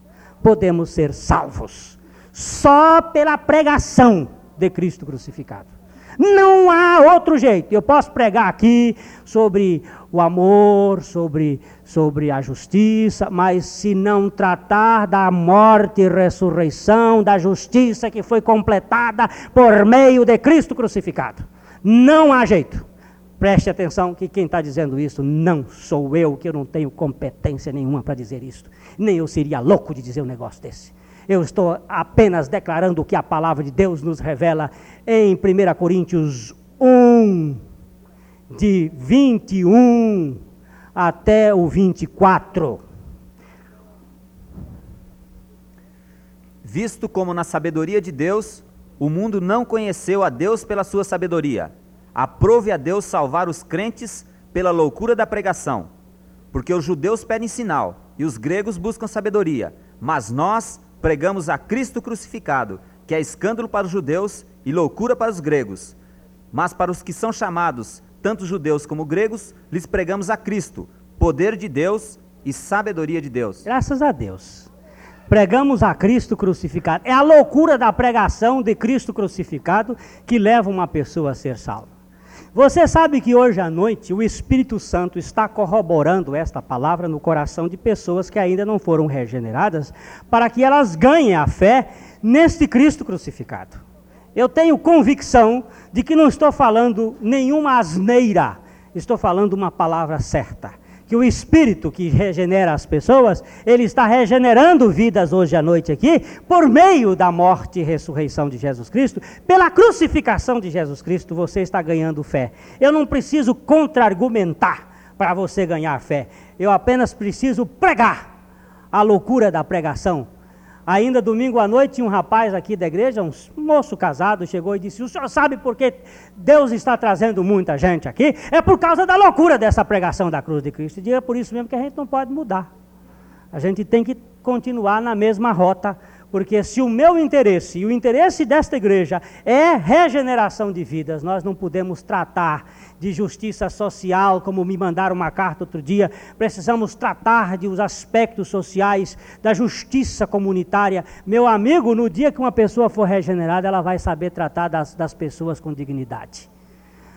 S2: podemos ser salvos. Só pela pregação de Cristo crucificado. Não há outro jeito. Eu posso pregar aqui sobre o amor, sobre, sobre a justiça, mas se não tratar da morte e ressurreição, da justiça que foi completada por meio de Cristo crucificado, não há jeito. Preste atenção que quem está dizendo isso não sou eu, que eu não tenho competência nenhuma para dizer isso. Nem eu seria louco de dizer um negócio desse. Eu estou apenas declarando o que a palavra de Deus nos revela em 1 Coríntios 1, de 21 até o 24.
S1: Visto como na sabedoria de Deus, o mundo não conheceu a Deus pela sua sabedoria Aprove a Deus salvar os crentes pela loucura da pregação, porque os judeus pedem sinal e os gregos buscam sabedoria, mas nós pregamos a Cristo crucificado, que é escândalo para os judeus e loucura para os gregos. Mas para os que são chamados, tanto judeus como gregos, lhes pregamos a Cristo, poder de Deus e sabedoria de Deus.
S2: Graças a Deus. Pregamos a Cristo crucificado. É a loucura da pregação de Cristo crucificado que leva uma pessoa a ser salva. Você sabe que hoje à noite o Espírito Santo está corroborando esta palavra no coração de pessoas que ainda não foram regeneradas, para que elas ganhem a fé neste Cristo crucificado. Eu tenho convicção de que não estou falando nenhuma asneira, estou falando uma palavra certa que o Espírito que regenera as pessoas, ele está regenerando vidas hoje à noite aqui, por meio da morte e ressurreição de Jesus Cristo, pela crucificação de Jesus Cristo, você está ganhando fé. Eu não preciso contra-argumentar para você ganhar fé, eu apenas preciso pregar a loucura da pregação Ainda domingo à noite, um rapaz aqui da igreja, um moço casado, chegou e disse: O senhor sabe por que Deus está trazendo muita gente aqui? É por causa da loucura dessa pregação da cruz de Cristo. E é por isso mesmo que a gente não pode mudar. A gente tem que continuar na mesma rota porque se o meu interesse e o interesse desta igreja é regeneração de vidas, nós não podemos tratar de justiça social, como me mandaram uma carta outro dia, precisamos tratar de os aspectos sociais da justiça comunitária. Meu amigo, no dia que uma pessoa for regenerada, ela vai saber tratar das, das pessoas com dignidade.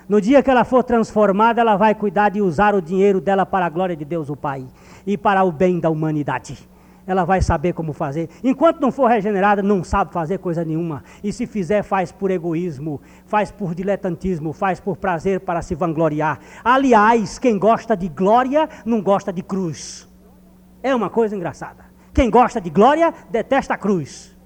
S2: No dia que ela for transformada, ela vai cuidar de usar o dinheiro dela para a glória de Deus, o Pai, e para o bem da humanidade ela vai saber como fazer. Enquanto não for regenerada, não sabe fazer coisa nenhuma. E se fizer, faz por egoísmo, faz por diletantismo, faz por prazer para se vangloriar. Aliás, quem gosta de glória não gosta de cruz. É uma coisa engraçada. Quem gosta de glória detesta a cruz.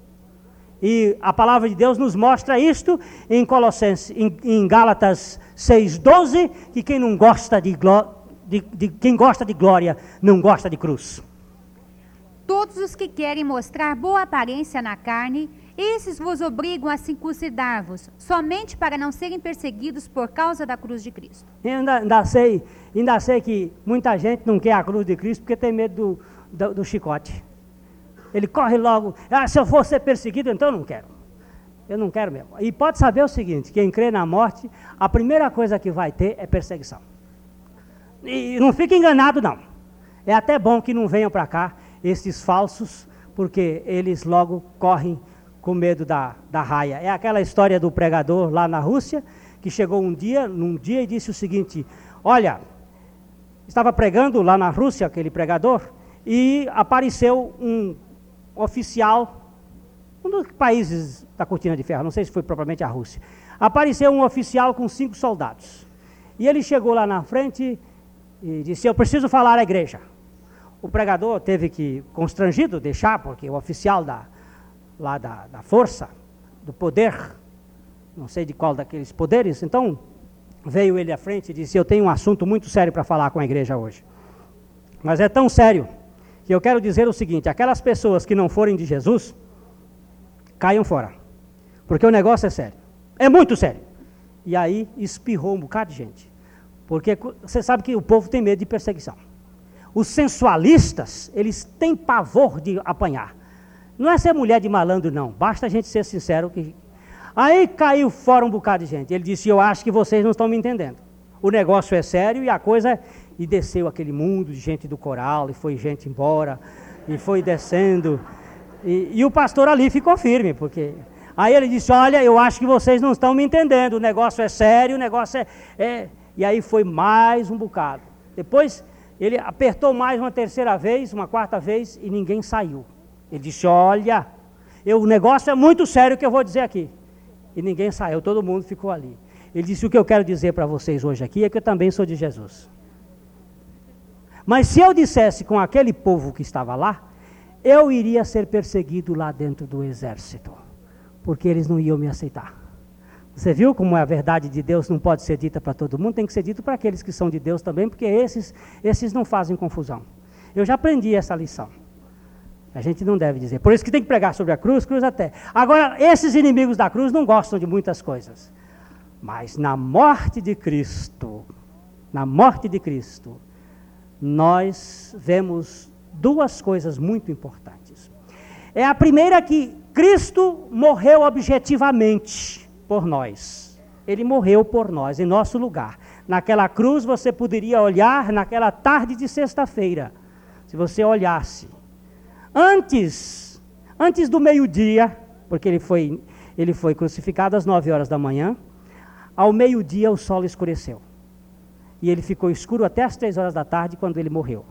S2: E a palavra de Deus nos mostra isto em Colossenses, em, em Gálatas 6:12, que quem não gosta de, de, de quem gosta de glória não gosta de cruz.
S3: Todos os que querem mostrar boa aparência na carne, esses vos obrigam a circuncidar-vos, somente para não serem perseguidos por causa da cruz de Cristo.
S2: Eu ainda, ainda, sei, ainda sei que muita gente não quer a cruz de Cristo porque tem medo do, do, do chicote. Ele corre logo, ah, se eu for ser perseguido, então eu não quero. Eu não quero mesmo. E pode saber o seguinte: quem crê na morte, a primeira coisa que vai ter é perseguição. E não fique enganado, não. É até bom que não venham para cá esses falsos, porque eles logo correm com medo da, da raia. É aquela história do pregador lá na Rússia, que chegou um dia, num dia e disse o seguinte: Olha, estava pregando lá na Rússia, aquele pregador, e apareceu um oficial, um dos países da cortina de ferro, não sei se foi propriamente a Rússia. Apareceu um oficial com cinco soldados. E ele chegou lá na frente e disse: Eu preciso falar à igreja. O pregador teve que, constrangido, deixar, porque o oficial da, lá da, da força, do poder, não sei de qual daqueles poderes, então veio ele à frente e disse: Eu tenho um assunto muito sério para falar com a igreja hoje. Mas é tão sério que eu quero dizer o seguinte: aquelas pessoas que não forem de Jesus, caiam fora. Porque o negócio é sério. É muito sério. E aí espirrou um bocado de gente. Porque você sabe que o povo tem medo de perseguição. Os sensualistas, eles têm pavor de apanhar. Não é ser mulher de malandro, não. Basta a gente ser sincero. Que... Aí caiu fora um bocado de gente. Ele disse: Eu acho que vocês não estão me entendendo. O negócio é sério e a coisa. E desceu aquele mundo de gente do coral, e foi gente embora, e foi descendo. E, e o pastor ali ficou firme, porque. Aí ele disse: Olha, eu acho que vocês não estão me entendendo. O negócio é sério, o negócio é. é... E aí foi mais um bocado. Depois ele apertou mais uma terceira vez, uma quarta vez, e ninguém saiu. Ele disse: Olha, eu, o negócio é muito sério que eu vou dizer aqui. E ninguém saiu, todo mundo ficou ali. Ele disse: O que eu quero dizer para vocês hoje aqui é que eu também sou de Jesus. Mas se eu dissesse com aquele povo que estava lá, eu iria ser perseguido lá dentro do exército, porque eles não iam me aceitar. Você viu como a verdade de Deus não pode ser dita para todo mundo, tem que ser dito para aqueles que são de Deus também, porque esses, esses não fazem confusão. Eu já aprendi essa lição. A gente não deve dizer. Por isso que tem que pregar sobre a cruz, cruz até. Agora, esses inimigos da cruz não gostam de muitas coisas. Mas na morte de Cristo, na morte de Cristo, nós vemos duas coisas muito importantes. É a primeira que Cristo morreu objetivamente por nós. Ele morreu por nós, em nosso lugar. Naquela cruz você poderia olhar naquela tarde de sexta-feira. Se você olhasse Antes, antes do meio-dia, porque ele foi, ele foi crucificado às nove horas da manhã, ao meio-dia o sol escureceu. E ele ficou escuro até as três horas da tarde, quando ele morreu.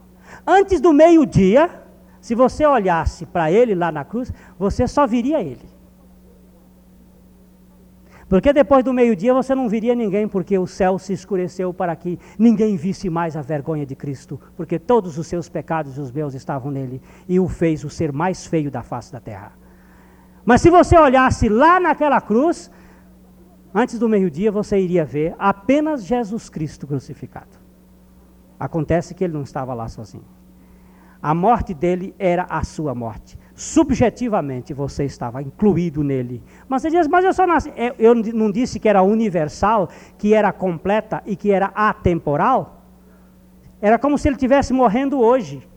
S2: Antes do meio-dia, se você olhasse para ele lá na cruz, você só viria ele. Porque depois do meio-dia você não viria ninguém, porque o céu se escureceu para que ninguém visse mais a vergonha de Cristo, porque todos os seus pecados e os meus estavam nele, e o fez o ser mais feio da face da terra. Mas se você olhasse lá naquela cruz, antes do meio-dia você iria ver apenas Jesus Cristo crucificado. Acontece que ele não estava lá sozinho. A morte dele era a sua morte subjetivamente você estava incluído nele. Mas você diz, mas eu só nasci. É, eu não disse que era universal, que era completa e que era atemporal? Era como se ele estivesse morrendo hoje.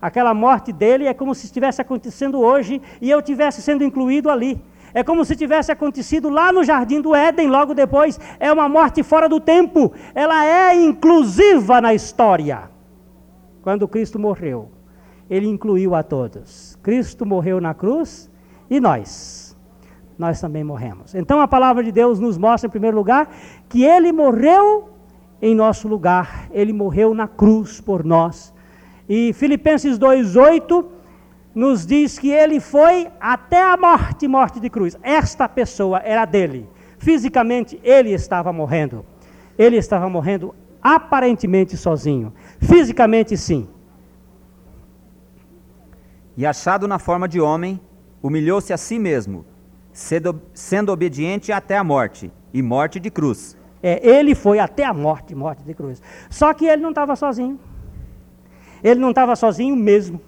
S2: Aquela morte dele é como se estivesse acontecendo hoje e eu tivesse sendo incluído ali. É como se tivesse acontecido lá no jardim do Éden, logo depois. É uma morte fora do tempo. Ela é inclusiva na história. Quando Cristo morreu, ele incluiu a todos. Cristo morreu na cruz e nós. Nós também morremos. Então a palavra de Deus nos mostra, em primeiro lugar, que ele morreu em nosso lugar. Ele morreu na cruz por nós. E Filipenses 2,8 nos diz que ele foi até a morte morte de cruz. Esta pessoa era dele. Fisicamente, ele estava morrendo. Ele estava morrendo aparentemente sozinho. Fisicamente, sim.
S1: E achado na forma de homem, humilhou-se a si mesmo, sendo, obediente até a morte, e morte de cruz.
S2: É, ele foi até a morte, morte de cruz. Só que ele não estava sozinho. Ele não estava sozinho mesmo.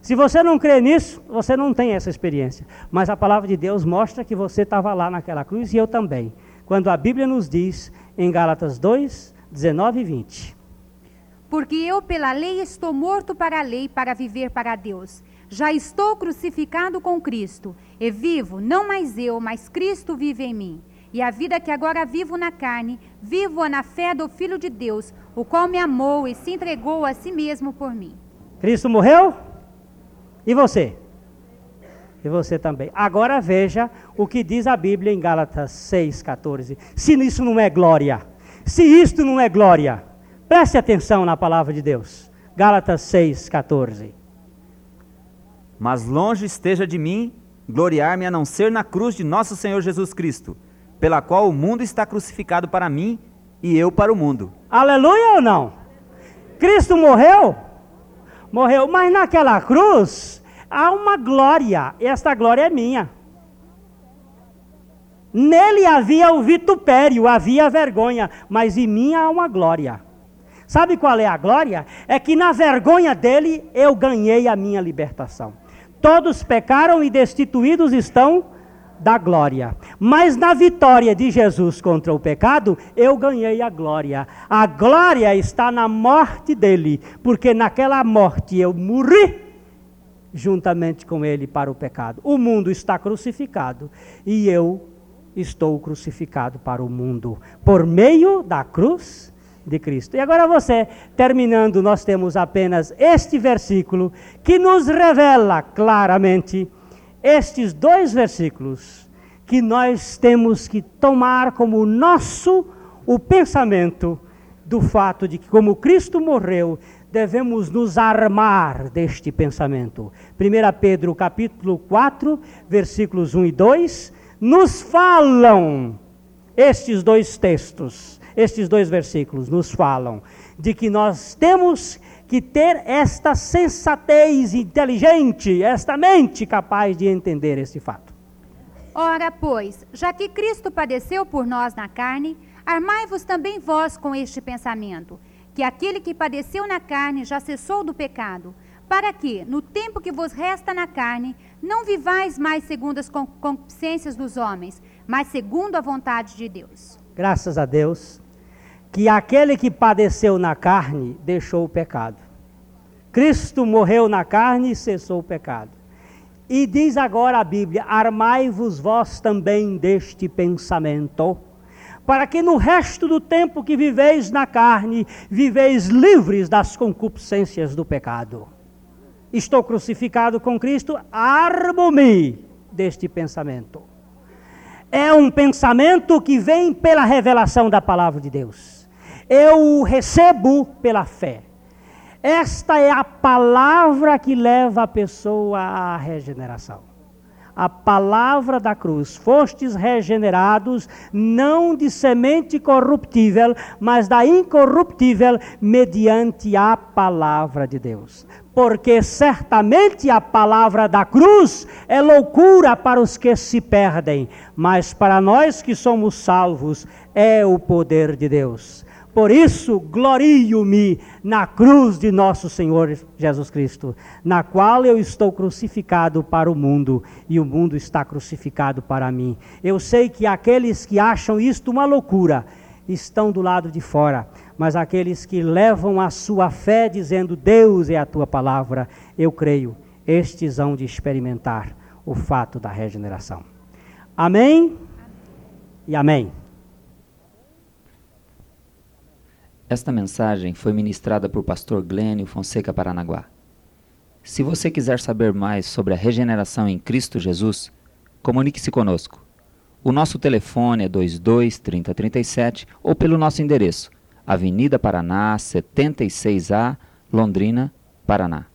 S2: Se você não crê nisso, você não tem essa experiência. Mas a palavra de Deus mostra que você estava lá naquela cruz e eu também. Quando a Bíblia nos diz em Gálatas 2, 19 e 20:
S3: porque eu, pela lei, estou morto para a lei, para viver para Deus. Já estou crucificado com Cristo, e vivo, não mais eu, mas Cristo vive em mim. E a vida que agora vivo na carne, vivo-a na fé do Filho de Deus, o qual me amou e se entregou a si mesmo por mim.
S2: Cristo morreu? E você? E você também. Agora veja o que diz a Bíblia em Gálatas 6,14. Se isso não é glória, se isto não é glória, Preste atenção na palavra de Deus. Gálatas 6, 14.
S1: Mas longe esteja de mim gloriar-me a não ser na cruz de nosso Senhor Jesus Cristo, pela qual o mundo está crucificado para mim e eu para o mundo.
S2: Aleluia ou não? Cristo morreu? Morreu, mas naquela cruz há uma glória, e esta glória é minha. Nele havia o vitupério, havia a vergonha, mas em mim há uma glória. Sabe qual é a glória? É que na vergonha dele eu ganhei a minha libertação. Todos pecaram e destituídos estão da glória. Mas na vitória de Jesus contra o pecado, eu ganhei a glória. A glória está na morte dele, porque naquela morte eu morri juntamente com ele para o pecado. O mundo está crucificado e eu estou crucificado para o mundo por meio da cruz de Cristo. E agora você, terminando, nós temos apenas este versículo que nos revela claramente estes dois versículos que nós temos que tomar como nosso o pensamento do fato de que como Cristo morreu, devemos nos armar deste pensamento. 1 Pedro capítulo 4, versículos 1 e 2, nos falam estes dois textos, estes dois versículos nos falam de que nós temos que ter esta sensatez inteligente, esta mente capaz de entender esse fato.
S3: Ora, pois, já que Cristo padeceu por nós na carne, armai-vos também vós com este pensamento, que aquele que padeceu na carne já cessou do pecado, para que, no tempo que vos resta na carne, não vivais mais segundo as concupiscências dos homens, mas segundo a vontade de Deus.
S2: Graças a Deus, que aquele que padeceu na carne deixou o pecado. Cristo morreu na carne e cessou o pecado. E diz agora a Bíblia: Armai-vos vós também deste pensamento, para que no resto do tempo que viveis na carne, viveis livres das concupiscências do pecado. Estou crucificado com Cristo, armo-me deste pensamento. É um pensamento que vem pela revelação da palavra de Deus. Eu o recebo pela fé. Esta é a palavra que leva a pessoa à regeneração. A palavra da cruz. Fostes regenerados não de semente corruptível, mas da incorruptível, mediante a palavra de Deus. Porque certamente a palavra da cruz é loucura para os que se perdem, mas para nós que somos salvos é o poder de Deus. Por isso, glorio-me na cruz de nosso Senhor Jesus Cristo, na qual eu estou crucificado para o mundo e o mundo está crucificado para mim. Eu sei que aqueles que acham isto uma loucura estão do lado de fora, mas aqueles que levam a sua fé dizendo: Deus é a tua palavra, eu creio, estes hão de experimentar o fato da regeneração. Amém e amém.
S1: Esta mensagem foi ministrada por pastor Glênio Fonseca Paranaguá. Se você quiser saber mais sobre a regeneração em Cristo Jesus, comunique-se conosco. O nosso telefone é 22 30 37 ou pelo nosso endereço, Avenida Paraná, 76A, Londrina, Paraná.